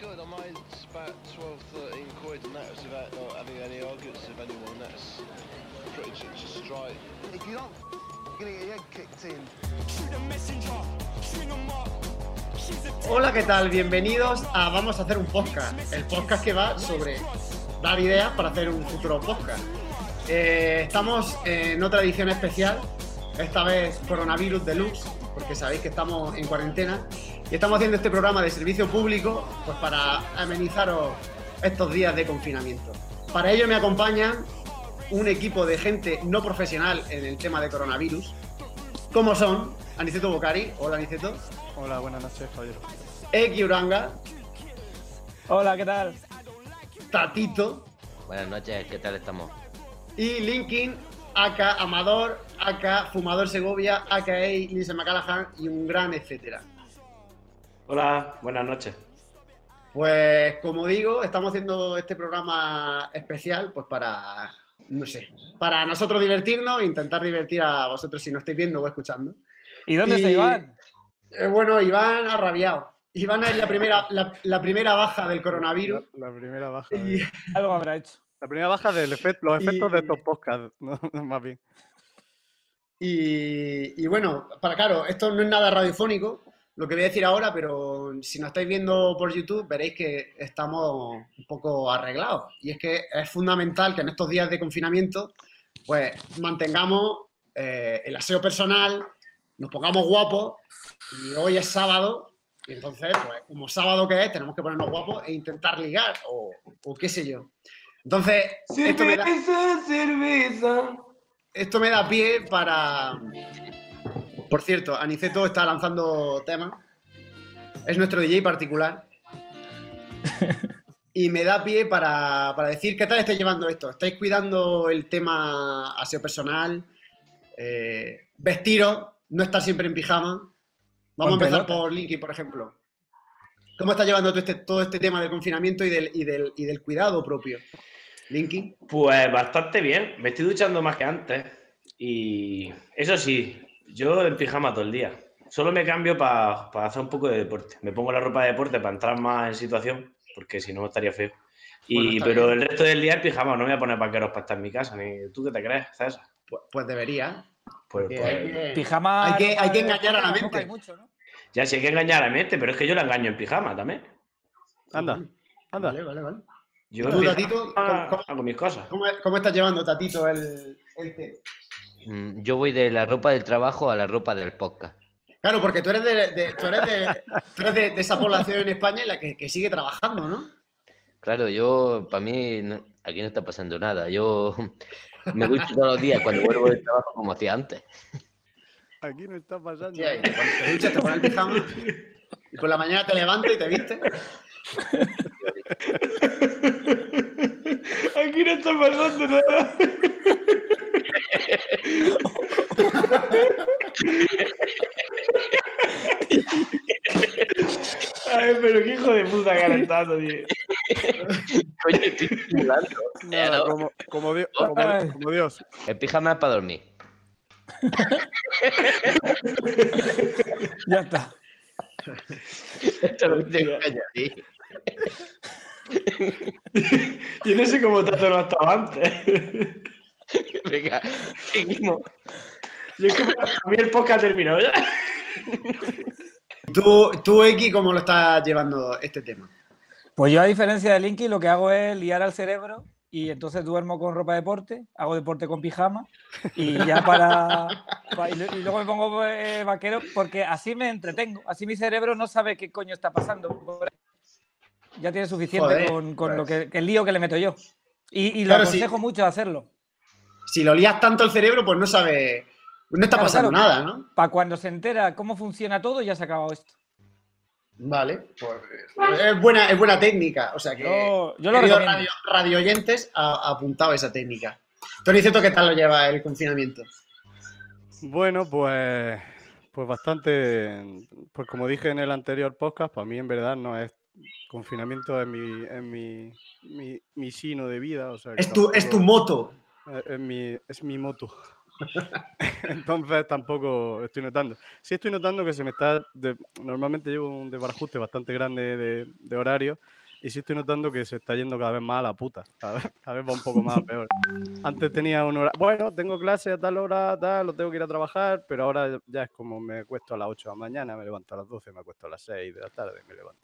good. I made about 12, 13 quid, and that was without not having any arguments with anyone. That's pretty much just straight. If you don't gonna get your head kicked in. Hola, ¿qué tal? Bienvenidos a Vamos a hacer un podcast. El podcast que va sobre dar ideas para hacer un futuro podcast. Eh, estamos en otra edición especial, esta vez coronavirus deluxe, porque sabéis que estamos en cuarentena y estamos haciendo este programa de servicio público pues para amenizaros estos días de confinamiento. Para ello me acompañan un equipo de gente no profesional en el tema de coronavirus, como son Aniceto Bocari. Hola, Aniceto. Hola, buenas noches, Javier. Eki Uranga, Hola, ¿qué tal? Tatito Buenas noches, ¿qué tal estamos? y Linkin, aka Amador, aka Fumador Segovia, aka Lindsay McCallaghan y un gran etcétera. Hola, buenas noches. Pues como digo, estamos haciendo este programa especial pues para, no sé, para nosotros divertirnos e intentar divertir a vosotros si no estáis viendo o escuchando. ¿Y dónde Y- está Iván? Eh, bueno, Iván ha rabiado. Iván es la primera, la, la primera baja del coronavirus. la primera baja. Y, de- Algo habrá hecho. La primera baja del efecto, los Y- efectos de estos podcasts, ¿no? más bien. y- y bueno, para claro, esto no es nada radiofónico, lo que voy a decir ahora, pero si nos estáis viendo por YouTube veréis que estamos un poco arreglados. Y es que es fundamental que en estos días de confinamiento, pues mantengamos eh, el aseo personal, nos pongamos guapos. Y hoy es sábado, y entonces, pues como sábado que es, tenemos que ponernos guapos e intentar ligar, o, o qué sé yo. Entonces, esto me da, cerveza. esto me da pie para. Por cierto, Aniceto está lanzando temas. Es nuestro DJ particular. Y me da pie para, para decir qué tal estáis llevando esto. ¿Estáis cuidando el tema aseo personal? Eh, vestiros, no estar siempre en pijama. Vamos a empezar pelota. por Linky, por ejemplo. ¿Cómo estás llevando todo este, todo este tema del confinamiento y del, y del, y del cuidado propio? Linky. Pues bastante bien. Me estoy duchando más que antes. Y eso sí, yo en pijama todo el día. Solo me cambio para hacer un poco de deporte. Me pongo la ropa de deporte para entrar más en situación, porque si no estaría feo. Y, Bueno, pero bien. el resto del día en pijama, no me voy a poner vaqueros para estar en mi casa. Ni, ¿Tú qué te crees, César? Pues, pues debería. Pues, pues, hay que- Pijama. Hay que- hay que engañar a la mente. hay mucho, ¿no? ya sí hay que engañar a la mente, pero es que yo la engaño en pijama también. Anda, anda. Vale, vale, vale. Yo ¿Tú, Tatito, cómo- hago mis cosas. ¿Cómo, cómo estás llevando, Tatito, el, el té? Mm, Yo voy de la ropa del trabajo a la ropa del podcast. Claro, porque tú eres de, de- tú eres de, tú eres de- de esa población en España en la que, que sigue trabajando, ¿no? Claro, yo, para mí, no- aquí no está pasando nada. Yo me ducho todos los días cuando vuelvo del trabajo como hacía antes. Aquí no está pasando. Sí, ahí, te pones- te duchas, te pones el pijama y por la mañana te levantas y te vistes. Aquí no está pasando nada. Ay, pero qué hijo de puta calentando, tío. Coño, estoy simulando. Nada, como, como, Dios, como, Ay. como Dios. El pijama es para dormir. Ya está. Esto lo tengo que añadir. Yo no sé cómo Tato no estaba antes. Venga, seguimos. Yo es que a mí el podcast terminó ya. ¿Tú, tú, X, cómo lo estás llevando este tema? Pues yo, a diferencia de Linky, lo que hago es liar al cerebro y entonces duermo con ropa de deporte, hago deporte con pijama y ya para. pa- y, lu- y luego me pongo eh, vaquero porque así me entretengo. Así mi cerebro no sabe qué coño está pasando. Ya tiene suficiente Joder, con, con lo pues. que, que el lío que le meto yo. Y, y lo Claro, sí. aconsejo mucho hacerlo. Si lo lías tanto el cerebro, pues no sabe. No está Claro, pasando claro. nada, ¿no? Para cuando se entera cómo funciona todo, ya se ha acabado esto. Vale, pues es buena, es buena técnica. O sea que, Yo, yo lo radio, radio oyentes, ha apuntado esa técnica. Tony, ¿cierto qué tal lo lleva el confinamiento? Bueno, pues, pues bastante, pues como dije en el anterior podcast, para mí en verdad no es confinamiento, es mi, es mi, mi, mi sino de vida. O sea, Es tu, es tu moto. Es, es mi, es mi moto. Entonces tampoco estoy notando. Sí estoy notando que se me está... normalmente llevo un desbarajuste bastante grande de, de horario y sí estoy notando que se está yendo cada vez más a la puta. Cada cada vez va un poco más peor. Antes tenía un hora... Bueno, tengo clase a tal hora, tal, lo tengo que ir a trabajar, pero ahora ya es como me cuesto a las 8 de la mañana, me levanto a las 12, me acuesto a las 6 de la tarde, me levanto.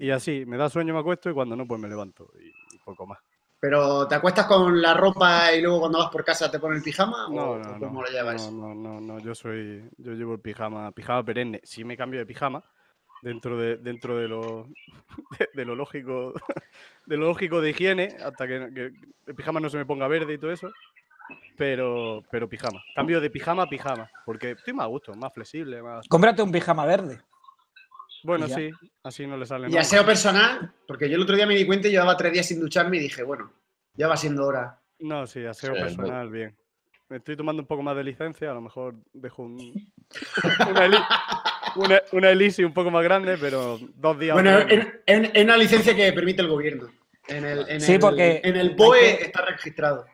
Y así, me da sueño, me acuesto y cuando no, pues me levanto y poco más. Pero, ¿te acuestas con la ropa y luego cuando vas por casa te pones el pijama? No, ¿O no, no, cómo lo llevas? no, no, no, no, yo soy, yo llevo el pijama, pijama perenne. Sí me cambio de pijama dentro de, dentro de lo, de, de lo lógico, de lo lógico de higiene, hasta que, que el pijama no se me ponga verde y todo eso. Pero, pero pijama. Cambio de pijama a pijama, porque estoy más a gusto, más flexible, más. Cómprate un pijama verde. Bueno, sí, así no le sale Y aseo personal, porque yo el otro día me di cuenta y llevaba tres días sin ducharme y dije, bueno, ya va siendo hora. No, sí, aseo Sí, personal, bien. Me estoy tomando un poco más de licencia, a lo mejor dejo un, una, eli- una, una elixir un poco más grande, pero dos días. Bueno, en una licencia que permite el gobierno. En el, en Sí, el- porque en el BOE que- está registrado.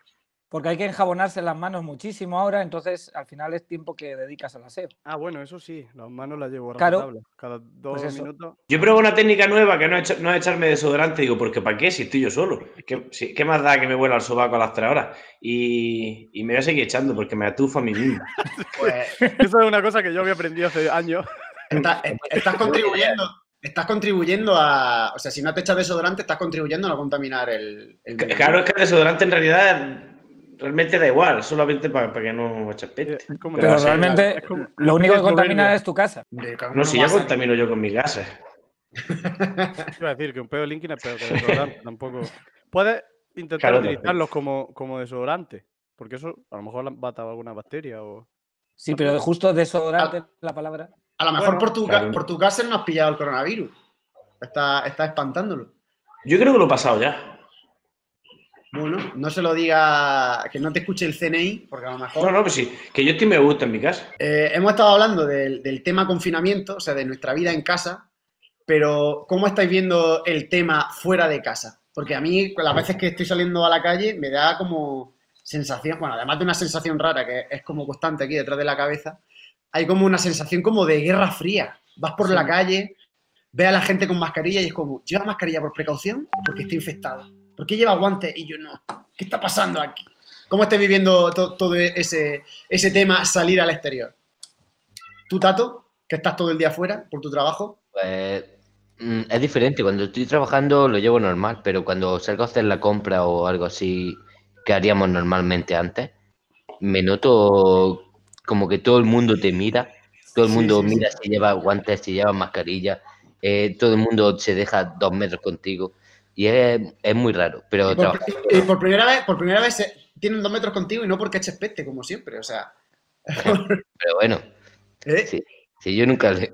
Porque hay que enjabonarse las manos muchísimo ahora, entonces al final es tiempo que dedicas al aseo. Ah, bueno, eso sí, las manos las llevo a Claro. Cada dos Pues minutos. Yo pruebo una técnica nueva que no es, no es echarme desodorante. Digo, porque ¿para qué si estoy yo solo? ¿Qué, si- ¿qué más da que me vuela al sobaco a las tres horas? Y, y me voy a seguir echando porque me atufo a mí mismo. Pues Eso es una cosa que yo había aprendido hace años. está- eh, estás contribuyendo. Estás contribuyendo a. O sea, si no te echas desodorante, estás contribuyendo a no contaminar el. el. Claro, es que el desodorante en realidad realmente da igual, solamente para, que no eches peste. Como Pero sí, realmente es como- lo único que es contamina es tu casa. No, si ya a- contamino yo con mis gases. Iba a decir que un pedo Linkin es peor que desodorante. tampoco. Puedes intentar Claro, utilizarlos como, como desodorante. Porque eso a lo mejor mata alguna bacteria o. Sí, pero justo desodorante la palabra. A lo mejor Bueno, por, tu, claro. por tu casa no has pillado el coronavirus. Está, está espantándolo. Yo creo que lo he pasado ya. Bueno, no se lo diga. Que no te escuche el CNI, porque a lo mejor. No, no, pues sí, que yo estoy me gusta en mi casa. Eh, hemos estado hablando del, del tema confinamiento, o sea, de nuestra vida en casa, pero ¿cómo estáis viendo el tema fuera de casa? Porque a mí, las veces que estoy saliendo a la calle, me da como sensación, bueno, además de una sensación rara que es como constante aquí detrás de la cabeza, hay como una sensación como de guerra fría. Vas por la calle, ves a la gente con mascarilla y es como, ¿lleva mascarilla por precaución porque está infectado? ¿Por qué lleva guantes y yo no? ¿Qué está pasando aquí? ¿Cómo estáis viviendo to- todo ese, ese tema salir al exterior? ¿Tú, Tato, que estás todo el día afuera por tu trabajo? Pues mm, es diferente. Cuando estoy trabajando lo llevo normal, pero cuando salgo a hacer la compra o algo así que haríamos normalmente antes, me noto como que todo el mundo te mira, todo el mundo sí, sí. mira si lleva guantes, si lleva mascarilla, eh, todo el mundo se deja dos metros contigo y es, es muy raro. Pero Y por, y primera vez, por primera vez tienen dos metros contigo y no porque eches peste, como siempre. O sea, pero bueno, ¿eh? Sí. si yo nunca le...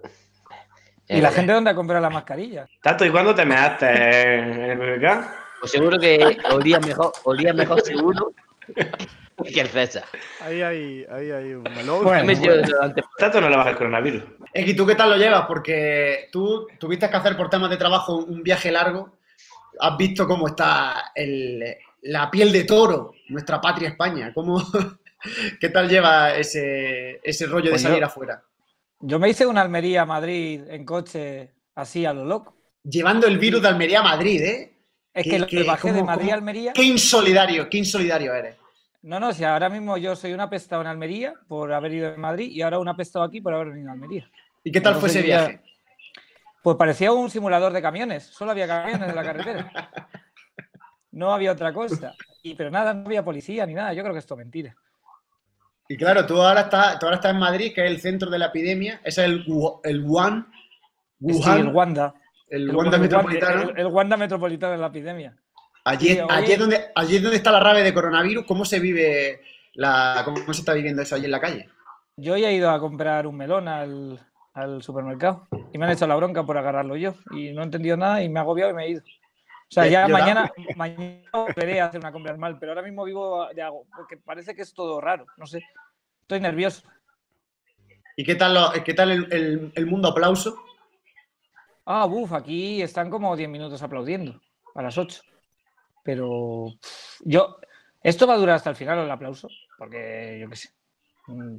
¿Y la Eh, gente dónde ha comprado las mascarillas? Tato, ¿y cuándo te measte en el BBK? Pues seguro que olía mejor, olía mejor seguro que el César. Ahí hay, ahí hay un melón. Bueno, desodorante Tato no le baja el coronavirus. X, ¿tú qué tal lo llevas? Porque tú tuviste que hacer por temas de trabajo un viaje largo. Has visto cómo está el- la piel de toro, nuestra patria España. ¿Cómo, ¿Qué tal lleva ese, ese rollo de Pues yo- salir afuera? Yo me hice una Almería a Madrid en coche así a lo loco. Llevando el virus de Almería a Madrid, ¿eh? Es ¿Qué- que que bajé de Madrid a Almería. Qué insolidario, qué insolidario eres. No, no, si ahora mismo yo soy un apestado en Almería por haber ido en Madrid y ahora un apestado aquí por haber venido a Almería. ¿Y qué tal fue ese viaje? Pues parecía un simulador de camiones, solo había camiones en la carretera. No había otra cosa. Y, pero nada, no había policía ni nada. Yo creo que esto es mentira. Y claro, tú ahora estás, tú ahora estás en Madrid, que es el centro de la epidemia. Ese es el, el Wuhan. Sí, el Wanda. el El, Wanda metropolitano. el- el Wanda metropolitano de la epidemia. Allí, Sí, allí, es donde, allí es donde está la rave de coronavirus. ¿Cómo se vive la, cómo se está viviendo eso allí en la calle? Yo ya he ido a comprar un melón al, al supermercado y me han hecho la bronca por agarrarlo yo. Y no he entendido nada y me he agobiado y me he ido. O sea, ya mañana, mañana volveré a hacer una compra normal, pero ahora mismo vivo de hago, porque parece que es todo raro. No sé. Estoy nervioso. ¿Y qué tal, lo- qué tal el, el- el mundo aplauso? Ah, buf, aquí están como 10 minutos aplaudiendo a las 8. Pero yo, ¿esto va a durar hasta el final el aplauso? Porque yo qué sé.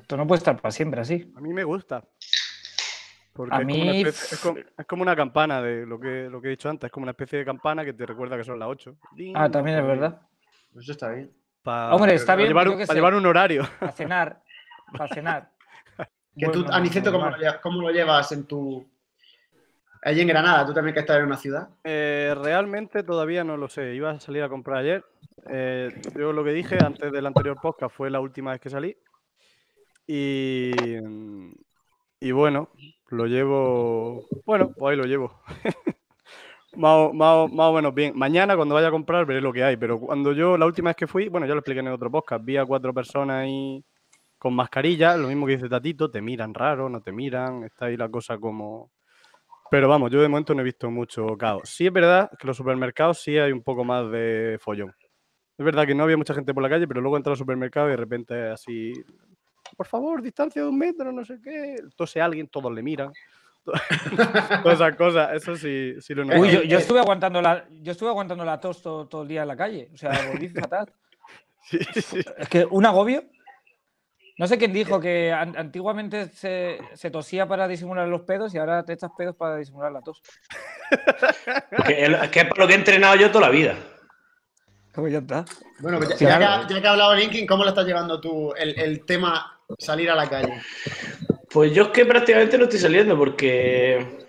Esto no puede estar para siempre así. A mí me gusta. Porque A es, como una mí, especie- es, como, es como una campana de lo que, lo que he dicho antes, es como una especie de campana que te recuerda que son las 8. Ah, también es verdad. Eso está bien. Hombre, está bien, llevar, para sé. llevar un horario. Para cenar. Para cenar. Que tú, Aniceto, ¿cómo lo, normal. llevas, cómo lo llevas en tu. Allí en Granada, tú también que estás en una ciudad. Eh, realmente todavía no lo sé. Iba a salir a comprar ayer. Eh, yo lo que dije antes del anterior podcast fue la última vez que salí. Y, y bueno, lo llevo. Bueno, pues ahí lo llevo. más, o, más o- más o menos bien. Mañana, cuando vaya a comprar, veré lo que hay. Pero cuando yo, la última vez que fui, bueno, ya lo expliqué en el otro podcast, vi a cuatro personas ahí con mascarilla, lo mismo que dice Tatito, te miran raro, no te miran, está ahí la cosa como. Pero vamos, yo de momento no he visto mucho caos. Sí es verdad que los supermercados sí hay un poco más de follón. Es verdad que no había mucha gente por la calle, pero luego entra al supermercado y de repente así, por favor, distancia de un metro, no sé qué. Tose alguien, todos le miran. Todas esas cosas, eso sí, sí lo Uy, yo, estuve aguantando la, yo estuve aguantando la tos todo, todo el día en la calle. O sea, volví fatal. Sí, sí. Es que un agobio. No sé quién dijo que an- antiguamente se, se tosía para disimular los pedos y ahora te echas pedos para disimular la tos. Que es, que es para lo que he entrenado yo toda la vida. Pues ya está. Bueno, pues ya, que, ha- ya que ha hablado Linkin, ¿cómo lo estás llevando tú el, el tema salir a la calle? Pues yo es que prácticamente no estoy saliendo porque.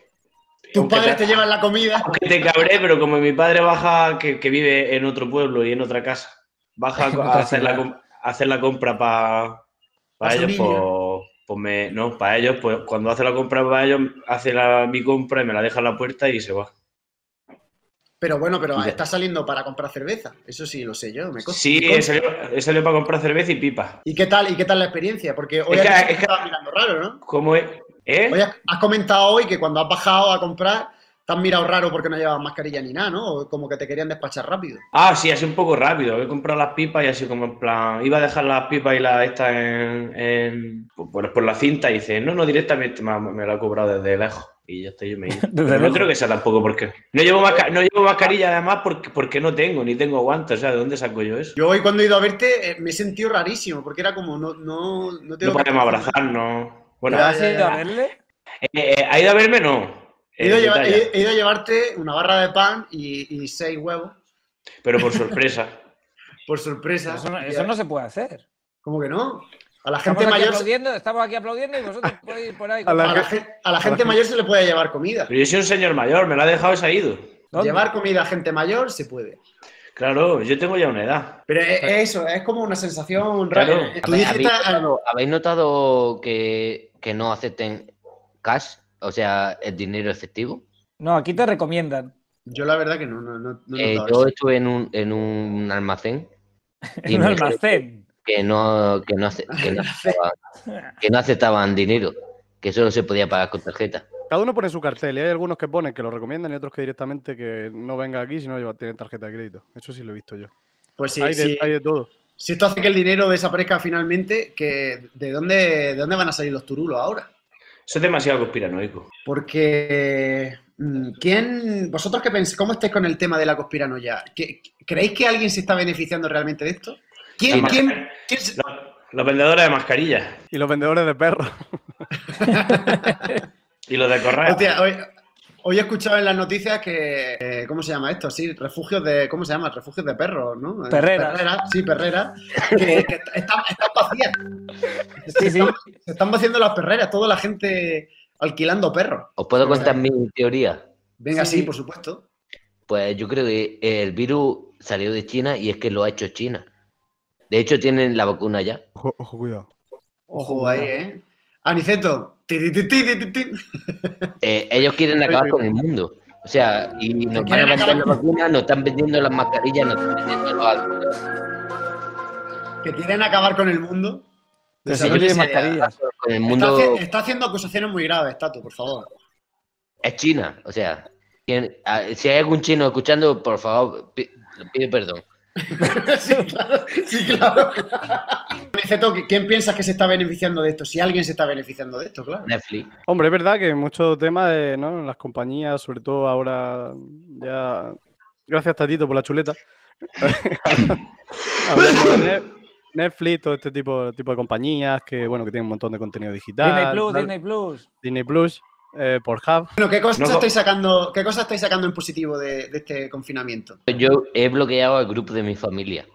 Tus padres te llevan la comida. Aunque te cabré, pero como mi padre baja, que, que vive en otro pueblo y en otra casa, baja a, hacer, la, a hacer la compra para Pa' ellos, pues, pues me. No, para ellos, pues cuando hace la compra para ellos, hace la, mi compra y me la deja en la puerta y se va. Pero bueno, pero Ya. estás saliendo para comprar cerveza. Eso sí lo sé yo. Me. Sí, Me he salido, he salido para comprar cerveza y pipa. ¿Y qué tal? ¿Y qué tal la experiencia? Porque hoy Es que- has, es que- mirando raro, ¿no? ¿Cómo es? ¿Eh? Hoy has, has comentado hoy que cuando has bajado a comprar te han mirado raro porque no llevabas mascarilla ni nada, ¿no? O como que te querían despachar rápido. Ah, sí, así un poco rápido. He comprado las pipas y así como en plan. Iba a dejar las pipas y las estas en. en pues, por la cinta y dice, no, no, directamente me, me lo ha cobrado desde lejos. Y ya estoy yo me he ido. Pero no creo que sea tampoco porque. No llevo, masca- no llevo mascarilla además porque, porque no tengo, ni tengo guantes. O sea, ¿de dónde saco yo eso? Yo hoy cuando he ido a verte eh, me he sentido rarísimo porque era como no, no, no tengo No que- podemos abrazarnos. Bueno, ¿Has ya, ido ya. a verle? eh, eh, ¿ha ido a verme? No. He ido, a Eh, llevar- detalla. he- he ido a llevarte una barra de pan y, y seis huevos, Pero por sorpresa. por sorpresa. Eso no, eso no se puede hacer. ¿Cómo que no? A la Estamos gente aquí, mayor, aplaudiendo, estamos aquí aplaudiendo y vosotros podéis ir por ahí. A la a la, gen- a la gente mayor se le puede llevar comida. Pero yo soy un señor mayor, me la ha dejado y se ha ido. ¿Dónde? Llevar comida a gente mayor se puede. Claro, yo tengo ya una edad. Pero es, es eso, es como una sensación rara. Claro. ¿Habéis, notado, habéis notado que, que no acepten cash? O sea, el dinero efectivo. No, aquí te recomiendan. Yo la verdad que no, no, no, Eh, notado yo estuve en un, en un almacén En un almacén. Que no, que, no, que, no aceptaban, que no aceptaban dinero, que solo se podía pagar con tarjeta. Cada uno pone su cartel y hay algunos que ponen que lo recomiendan y otros que directamente que no venga aquí si no lleva, tiene tarjeta de crédito. Eso sí lo he visto yo. Pues sí, hay, de, sí. hay de todo. Si esto hace que el dinero desaparezca finalmente, que ¿de dónde, ¿de dónde van a salir los turulos ahora? Eso es demasiado conspiranoico. Porque, mm, ¿quién, vosotros qué pensáis? ¿Cómo estáis con el tema de la conspiranoia? ¿Qué- ¿Creéis que alguien se está beneficiando realmente de esto? ¿Quién, Además- quién, quién se- Los, los vendedores de mascarillas Y los vendedores de perros. y los de correo. Hostia, hoy, hoy he escuchado en las noticias que, eh, ¿cómo se llama esto? Sí, refugios de, ¿cómo se llama? Refugios de perros, ¿no? Eh, Perreras. Perreras, sí, perreras, que, que están, están vacías. Sí, sí. Están- se están vaciando las perreras, toda la gente alquilando perros. ¿Os puedo contar mi teoría? Venga, sí. por supuesto. Pues yo creo que el virus salió de China y es que lo ha hecho China. De hecho, tienen la vacuna ya. Ojo, ojo, cuidado. Ojo ahí, ¿eh? Aniceto. Eh, ellos quieren acabar con el mundo. O sea, y nos van a vender la vacuna, nos están vendiendo las mascarillas, nos están vendiendo los alcoholes. Que quieren acabar con el mundo. Esa idea. mascarillas. Con el Está, mundo está haciendo acusaciones muy graves, Tato, por favor. es China. O sea, quien- a- si hay algún chino escuchando, por favor, pi- pide perdón. sí, claro. Sí, claro. ¿quién piensas que se está beneficiando de esto? Si alguien se está beneficiando de esto, claro. Netflix. Hombre, es verdad que muchos temas de, ¿no? en las compañías, sobre todo ahora, ya. Gracias, Tatito, por la chuleta. Netflix, todo este tipo, tipo de compañías que, bueno, que tienen un montón de contenido digital. Disney Plus. Disney Plus. Disney Plus, eh, Pornhub. Bueno, ¿qué cosas, No, estáis sacando, ¿qué cosas estáis sacando en positivo de, de este confinamiento? Yo he bloqueado al grupo de mi familia.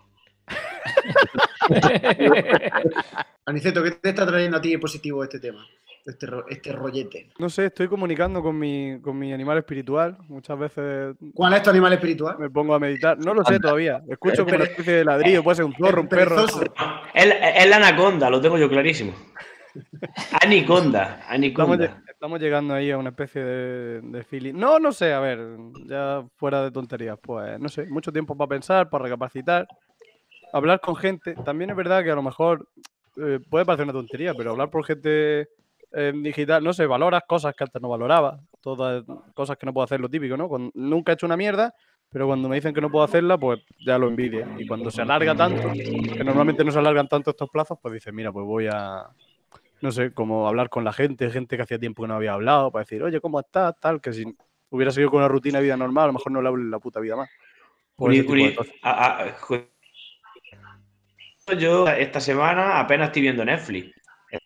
Aniceto, ¿qué te está trayendo a ti positivo este tema? Este, ro- este rollete. No sé, estoy comunicando con mi, con mi animal espiritual. Muchas veces ¿Cuál es tu animal espiritual? me pongo a meditar. No lo sé todavía. Escucho como una especie de ladrillo. Puede ser un zorro, un perro. Es, la anaconda, lo tengo yo clarísimo. Aniconda. lle- estamos llegando ahí a una especie de, de feeling. No, no sé, a ver, ya fuera de tonterías, pues no sé, mucho tiempo para pensar, para recapacitar, hablar con gente. También es verdad que a lo mejor eh, puede parecer una tontería, pero hablar por gente eh, digital, no sé, valoras cosas que antes no valoraba, todas cosas que no puedo hacer, lo típico, ¿no? Nunca he hecho una mierda, pero cuando me dicen que no puedo hacerla, pues ya lo envidia. Y cuando se alarga tanto, que normalmente no se alargan tanto estos plazos, pues dices, mira, pues voy a, no sé, como hablar con la gente, gente que hacía tiempo que no había hablado, para decir, oye, ¿cómo estás? Tal, que si hubiera seguido con una rutina de vida normal, a lo mejor no le hablo en la puta vida más. A- a- ju- yo esta semana apenas estoy viendo Netflix.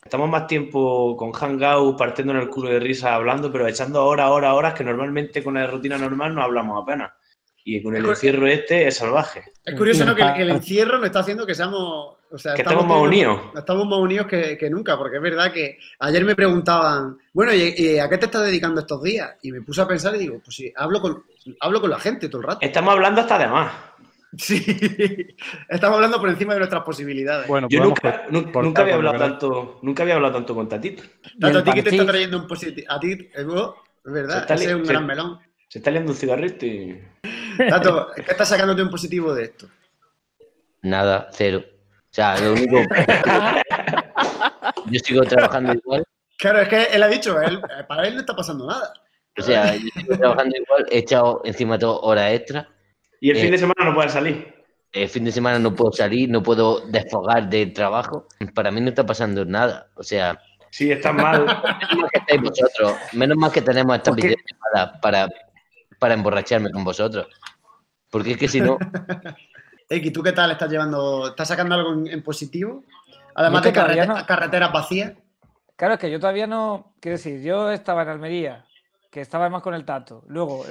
Estamos más tiempo con Hangout, partiendo en el culo de risa, hablando, pero echando horas, horas, horas, que normalmente con la rutina normal no hablamos apenas. Y con el encierro este es salvaje. Es curioso, ¿no? Que, que el encierro nos está haciendo que seamos. O sea, Que estamos más teniendo- unidos. Estamos más unidos que, que nunca, porque es verdad que ayer me preguntaban, bueno, ¿y, y a qué te estás dedicando estos días? Y me puse a pensar y digo, pues sí, hablo con, hablo con la gente todo el rato. Estamos hablando hasta de más. Sí, estamos hablando por encima de nuestras posibilidades. Bueno, Yo nunca, nunca había hablado tanto, nunca había hablado tanto con Tatito. Tanto a ti que te está trayendo un positivo. A ti, es verdad, ese es un se- gran melón. Se está liando un cigarrito y. Tato, ¿qué estás sacándote un positivo de esto? Nada, cero. O sea, lo único. Yo sigo trabajando igual. Claro, es que él ha dicho, él, eh, para él no está pasando nada. O sea, yo sigo trabajando igual. He echado encima todo horas extra. Y el Eh. fin de semana no puede salir. El fin de semana no puedo salir, no puedo desfogar del trabajo. Para mí no está pasando nada. O sea, Sí, estás mal. menos mal que estáis vosotros. Menos mal que tenemos esta videollamada para, para emborracharme con vosotros. Porque es que si no, Eki, ¿tú qué tal estás llevando? ¿Estás sacando algo en, en positivo? Además de carrete- no. carreteras vacías. Claro, es que yo todavía no. Quiero decir, yo estaba en Almería, que estaba más con el tato. Luego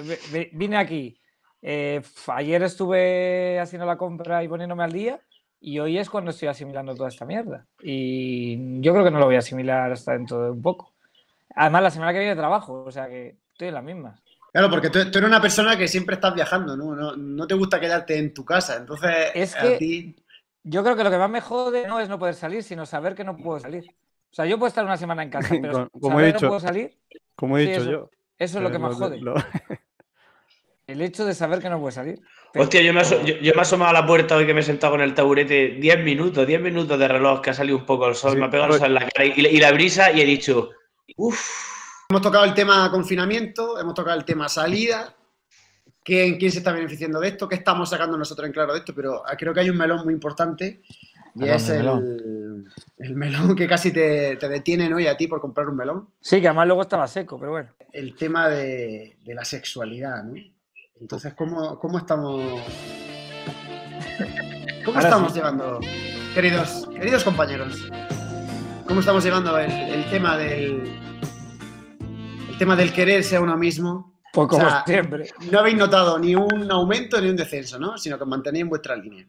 vine aquí. eh, ayer estuve haciendo la compra y poniéndome al día. Y hoy es cuando estoy asimilando toda esta mierda. Y yo creo que no lo voy a asimilar hasta dentro de un poco. Además, la semana que viene trabajo, o sea que estoy en las mismas. Claro, porque tú, tú eres una persona que siempre estás viajando, ¿no? No, no te gusta quedarte en tu casa. Entonces, Es a que- ti. Yo creo que lo que más me jode no es no poder salir, sino saber que no puedo salir. O sea, yo puedo estar una semana en casa, pero Como- he saber que dicho. no puedo salir, Como he Sí, dicho eso- yo. eso es lo que más lo- jode. lo- El hecho de saber que no puedo salir. Pero- Hostia, yo me, aso- yo, yo me he asomado a la puerta hoy que me he sentado con el taburete 10 minutos, 10 minutos de reloj que ha salido un poco el sol, Sí, me ha pegado el sol en la cara y, y la brisa y he dicho, uff, Hemos tocado el tema confinamiento, hemos tocado el tema salida. ¿Quién, quién se está beneficiando de esto? ¿Qué estamos sacando nosotros en claro de esto? Pero creo que hay un melón muy importante y Melón, es melón. el, el melón que casi te, te detienen hoy a ti por comprar un melón. Sí, que además luego estaba seco, pero bueno. El tema de, de la sexualidad, ¿no? Entonces, ¿cómo, cómo estamos. ¿Cómo Ahora estamos sí. llevando, queridos, queridos compañeros? ¿Cómo estamos llevando el, el tema del. Tema del quererse a uno mismo? Pues como O sea, siempre. No habéis notado ni un aumento ni un descenso, ¿no? Sino que mantenéis en vuestra línea.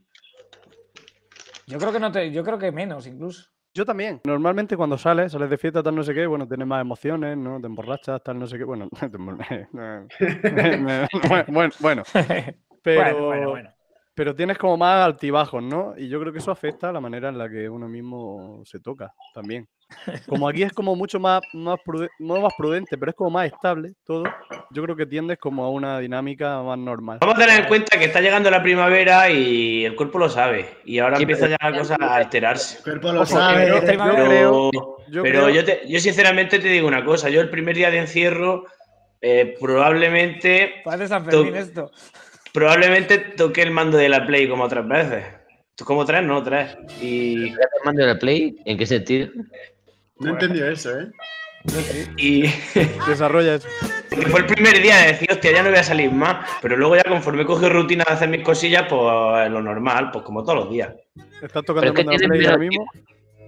Yo creo que no te, yo creo que menos incluso. Yo también. Normalmente cuando sales, sales de fiesta, tal no sé qué, bueno, tienes más emociones, ¿no? Te emborrachas, tal no sé qué. Bueno, te embor- bueno, bueno, pero, Bueno, bueno, bueno. Pero tienes como más altibajos, ¿no? Y yo creo que eso afecta a la manera en la que uno mismo se toca también. Como aquí es como mucho más, más, prude- no más prudente, pero es como más estable todo, yo creo que tiendes como a una dinámica más normal. vamos a tener en cuenta que está llegando la primavera y el cuerpo lo sabe y ahora Sí, empieza ya la cosa a alterarse. El cuerpo lo Ojo, sabe. yo Pero- creo, yo pero creo- yo, te- yo sinceramente te digo una cosa, yo el primer día de encierro eh, probablemente, Parece San Fermín esto. Probablemente toqué el mando de la Play como otras veces. Como tres, no, tres. Y ¿estás mando la play? ¿En qué sentido? No he entendido eso, ¿eh? Y Desarrolla eso. porque fue el primer día de decir, hostia, ya no voy a salir más. Pero luego ya conforme coge rutina de hacer mis cosillas, pues lo normal, pues como todos los días. Estás tocando que el mando de la Play ahora mismo.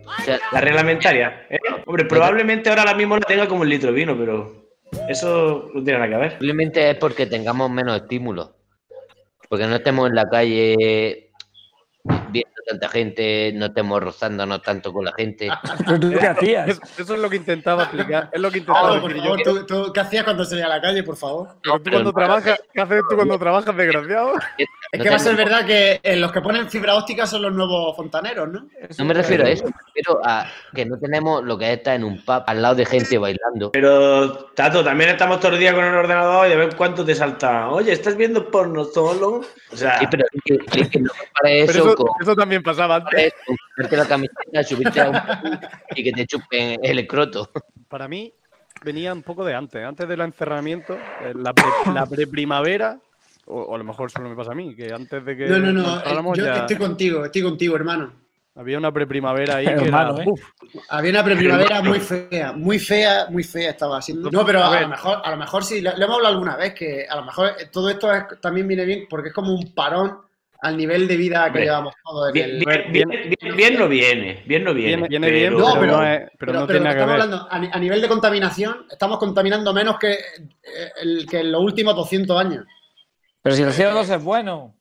O sea, La reglamentaria. ¿eh? Hombre, probablemente ahora mismo la tenga como un litro de vino, pero eso no tiene nada que ver. Simplemente es porque tengamos menos estímulos. Porque no estemos en la calle viendo tanta gente, no estemos rozándonos tanto con la gente. ¿Pero tú qué hacías? Es- Eso es lo que intentaba explicar. Es lo que intentaba Pablo, por decir yo. favor, ¿tú, tú, qué hacías cuando salías a la calle, por favor? Pero tú cuando trabajas, ¿qué haces tú cuando trabajas, desgraciado? Es No que va a ser verdad que eh, los que ponen fibra óptica son los nuevos fontaneros, ¿no? No me refiero a eso, me refiero a que no tenemos lo que es estar en un pub al lado de gente bailando. Pero, Tato, también estamos todo el día con el ordenador y de ver cuánto te salta. Oye, ¿estás viendo porno solo? O sea, Sí, pero es que, es que no Pero eso, eso, con, eso también pasaba antes. ponerte la camiseta, subirte a un pub y que te chupen el escroto. Para mí venía un poco de antes, antes del encerramiento, eh, la, pre- la preprimavera, o, o a lo mejor solo me pasa a mí, que antes de que No, no, no. eh, Yo ya estoy contigo, estoy contigo, hermano. había una preprimavera ahí que Hermano, era, ¿eh? uf, Había una preprimavera muy fea, muy fea, muy fea estaba haciendo. No, pero A lo mejor, a lo mejor sí, lo, lo hemos hablado alguna vez, que a lo mejor eh, todo esto es- también viene bien porque es como un parón al nivel de vida que llevamos todos. en bien, el- bien, bien- bien- bien no viene, bien no viene. viene, viene bien, No, pero, pero- no, es- pero no pero tiene que nada que estamos ver. hablando, a nivel de contaminación, estamos contaminando menos que, eh, el, que en los últimos 200 años. Pero si el CO2 es bueno.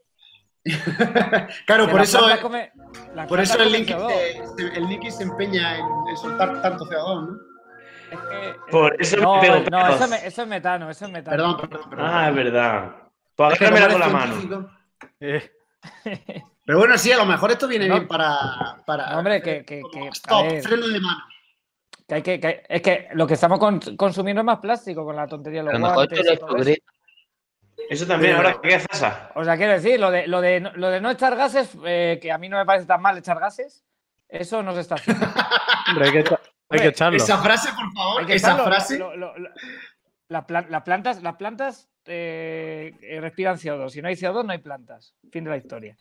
Claro, por eso, come- por eso el CO2. se, el líquido se empeña en, en soltar tanto CO2, ¿no? Es que- Por eso me no, pego no, eso, me- eso es metano, eso es metano. Perdón, perdón, perdón. Ah, es verdad. Pues agárramela con la mano. Eh, Pero bueno, sí, a lo mejor esto viene No. bien para. para No, hombre, que- que- que- a Stop, ver. freno de mano. Que hay que, que- es que lo que estamos con- consumiendo es más plástico con la tontería de A los lo mejor guantes esto lo y todo eso. también, ahora qué pasa. O sea, quiero decir, lo de, lo de, no- lo de no echar gases, eh, que a mí no me parece tan mal echar gases, eso no se está haciendo. hombre, hay que, hay echarlo. Esa frase, por favor, esa frase. lo- la plantas, las plantas eh, respiran CO2. Si no hay CO2, no hay plantas. Fin de la historia.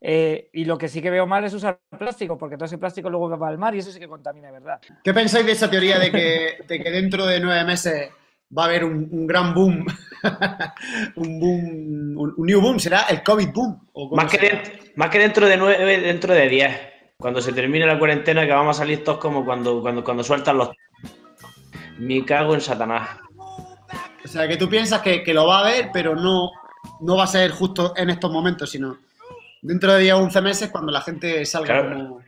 Eh, y lo que sí que veo mal es usar plástico, porque todo ese plástico luego va al mar y eso sí que contamina, ¿verdad? ¿Qué pensáis de esa teoría de que, de que dentro de nueve meses va a haber un, un gran boom? un boom, un, un new boom, ¿será el COVID boom? ¿O cómo Más que, más dentro de nueve, dentro de diez. Cuando se termine la cuarentena, que vamos a salir todos como cuando, cuando, cuando sueltan los. Me cago en Satanás. O sea, que tú piensas que, que lo va a haber, pero no, no va a ser justo en estos momentos, sino dentro de 10 o 11 meses cuando la gente salga Claro. como...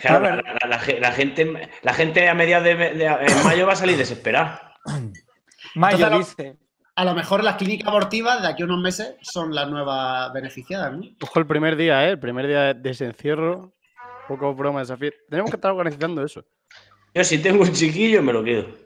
Claro, la, la- la ge- la gente, la gente a mediados de, de- en mayo va a salir desesperada. Mayo Entonces, dice. A lo mejor las clínicas abortivas de aquí a unos meses son las nuevas beneficiadas, ¿no? Ojo el primer día, ¿eh? El primer día de desencierro. Poco broma de esa fiesta. Tenemos que estar organizando eso. Yo si tengo un chiquillo me lo quedo.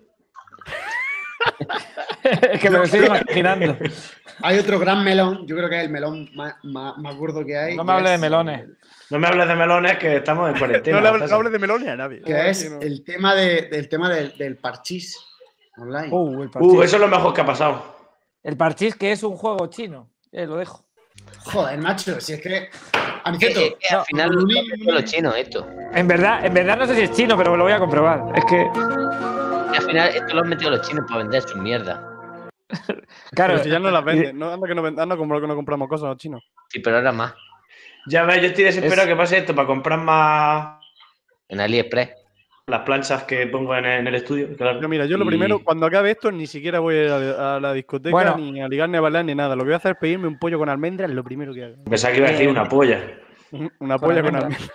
es que me lo estoy imaginando. Hay otro gran melón, yo creo que es el melón más, más- más gordo que hay. No me que hable de es- melones. No me hables de melones que estamos en cuarentena. No le hables, no hables de melones a nadie. Que es el tema, de, del, tema del, del parchís online. Uh, el. Uh, eso es lo mejor que ha pasado. El parchís que es un juego chino. Eh, lo dejo. Joder, macho, si es que... Eh, Aniceto, eh, que al no, final no, hacen los chinos esto. En verdad, en verdad no sé si es chino, pero lo voy a comprobar. Es que, Y al final esto lo han metido los chinos para vender su mierda. claro, Pero si ya no las venden. No, anda que no, anda como que no compramos cosas los chinos. Sí, pero ahora más. Ya ves, yo estoy desesperado Es- que pase esto para comprar más En AliExpress. Las planchas que pongo en el, en el estudio. claro. Yo, mira, yo lo Y- primero, cuando acabe esto, ni siquiera voy a ir a la, a la discoteca, Bueno. ni a ligar, ni a bailar, ni nada. Lo que voy a hacer es pedirme un pollo con almendras, lo primero que haga. Pensaba que iba a decir Eh, una polla. Una polla con almendras.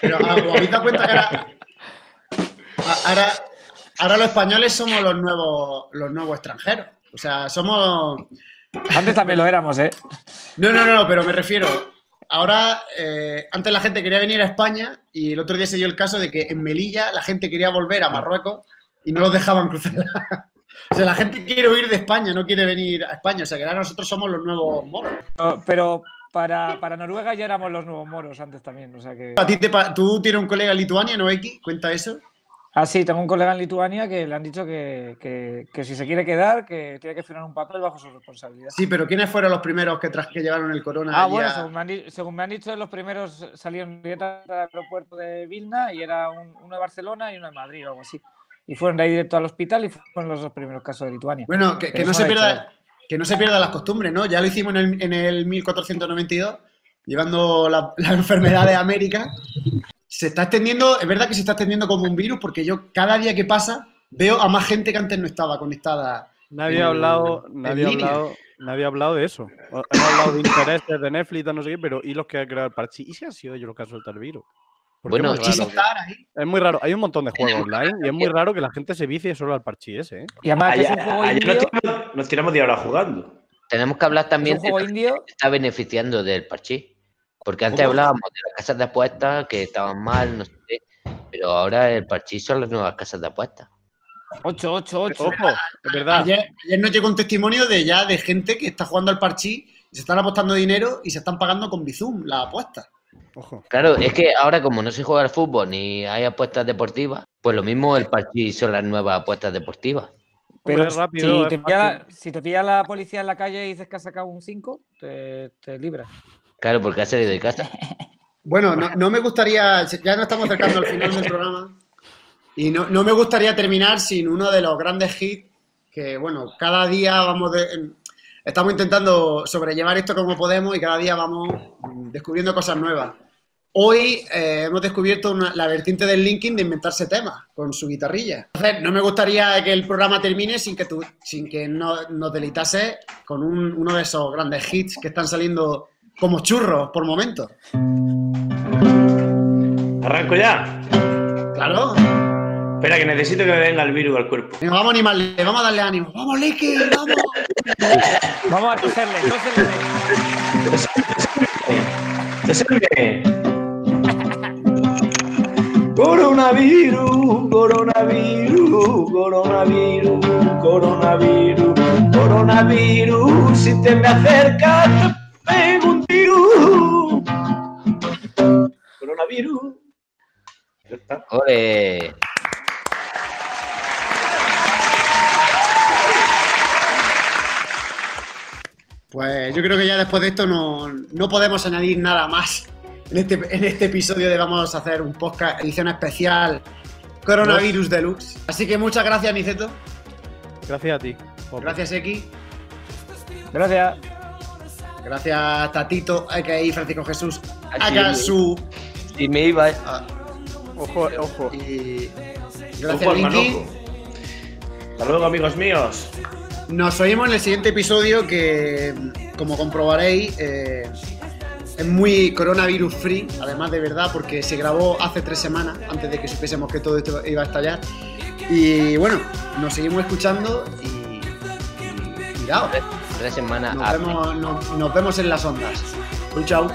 pero ah, ¿os habéis dado cuenta que ahora, a- ahora, ahora los españoles somos los nuevos, los nuevos extranjeros? O sea, somos... antes también lo éramos, ¿eh? No, no, no, pero me refiero. Ahora, eh, antes la gente quería venir a España y el otro día se dio el caso de que en Melilla la gente quería volver a Marruecos y no los dejaban cruzar. o sea, la gente quiere huir de España, no quiere venir a España. O sea, que ahora nosotros somos los nuevos moros. Pero- Pero para, para Noruega ya éramos los nuevos moros antes también. O sea que. ¿A ti te pa- ¿Tú tienes un colega en Lituania, no, X? ¿Cuenta eso? Ah, sí, tengo un colega en Lituania que le han dicho que, que- que si se quiere quedar, que tiene que firmar un papel bajo su responsabilidad. Sí, pero ¿quiénes fueron los primeros que, tras que llevaron el corona? Ah, bueno, a- según me, han, según me han dicho, los primeros salieron directamente al aeropuerto de Vilna y era un- uno de Barcelona y uno de Madrid o algo así. y fueron de ahí directo al hospital y fueron los dos primeros casos de Lituania. Bueno, que, no se pierda, que no se pierdan las costumbres, ¿no? Ya lo hicimos en el, en el 1492, llevando la, la enfermedad de América. Se está extendiendo, es verdad que se está extendiendo como un virus, porque yo cada día que pasa veo a más gente que antes no estaba conectada. Nadie en- ha hablado, en nadie ha línea. hablado, nadie ha hablado de eso. Hemos hablado de intereses de Netflix, no sé qué, pero ¿y los que han creado el parche? ¿Y si han sido ellos los que han soltado el virus? Porque Bueno, es, muy raro, estar ahí. es muy raro. Hay un montón de juegos online y es muy raro que la gente se vicie solo al parchís ese, ¿eh? Y además es Ayer, un juego ayer nos, tiramos, nos tiramos de hora jugando. Tenemos que hablar es también un de que está beneficiando del parchís. Porque antes ¿Cómo? hablábamos de las casas de apuestas que estaban mal, no sé qué. Pero ahora el parchís son las nuevas casas de apuestas. 8, 8, 8. Ojo, es verdad. Ayer, ayer nos llegó un testimonio de ya de gente que está jugando al parchís, y se están apostando dinero y se están pagando con Bizum la apuesta. Ojo. Claro, es que ahora como no se juega al fútbol ni hay apuestas deportivas, pues lo mismo el parchís son las nuevas apuestas deportivas. Pero es rápido, si, te pilla si te pilla la policía en la calle y dices que has sacado un 5, te, te libras. Claro, porque ha salido casa. Bueno, no, no me gustaría, ya nos estamos acercando al final del programa, y no, no me gustaría terminar sin uno de los grandes hits que, bueno, cada día vamos de- estamos intentando sobrellevar esto como podemos y cada día vamos descubriendo cosas nuevas. Hoy eh, hemos descubierto la vertiente del linking de inventarse temas con su guitarrilla. No me gustaría que el programa termine sin que, tú, sin que no, nos deleitase con un- uno de esos grandes hits que están saliendo como churros por momentos. ¿Arranco ya? Claro. Espera, que necesito que me venga el virus al cuerpo. Venga, vamos a animarle, vamos a darle ánimo. ¡Vamos, Licky! ¡Vamos! Vamos a cogerle, ¡Desarme! Coronavirus, coronavirus, coronavirus, coronavirus, coronavirus. Si te me acercas, te pego un tiro. Coronavirus. Ya está. ¡Ole! Pues yo creo que ya después de esto no, no podemos añadir nada más en este, en este episodio de vamos a hacer un podcast edición especial Coronavirus Deluxe. Así que muchas gracias, Niceto. Gracias a ti. Gracias, X. Gracias. Gracias, Tatito, a.k.a. Francisco Jesús, Aquí. a su... Si me iba. Ojo, ojo. Y Ojo gracias, Linky. manojo. Hasta luego, amigos míos. Nos oímos en el siguiente episodio que, como comprobaréis, eh, es muy coronavirus free, además de verdad, porque se grabó hace tres semanas, antes de que supiésemos que todo esto iba a estallar. Y bueno, nos seguimos escuchando y, y cuidado, Tres semanas nos vemos, nos- nos vemos en las ondas. Un chao.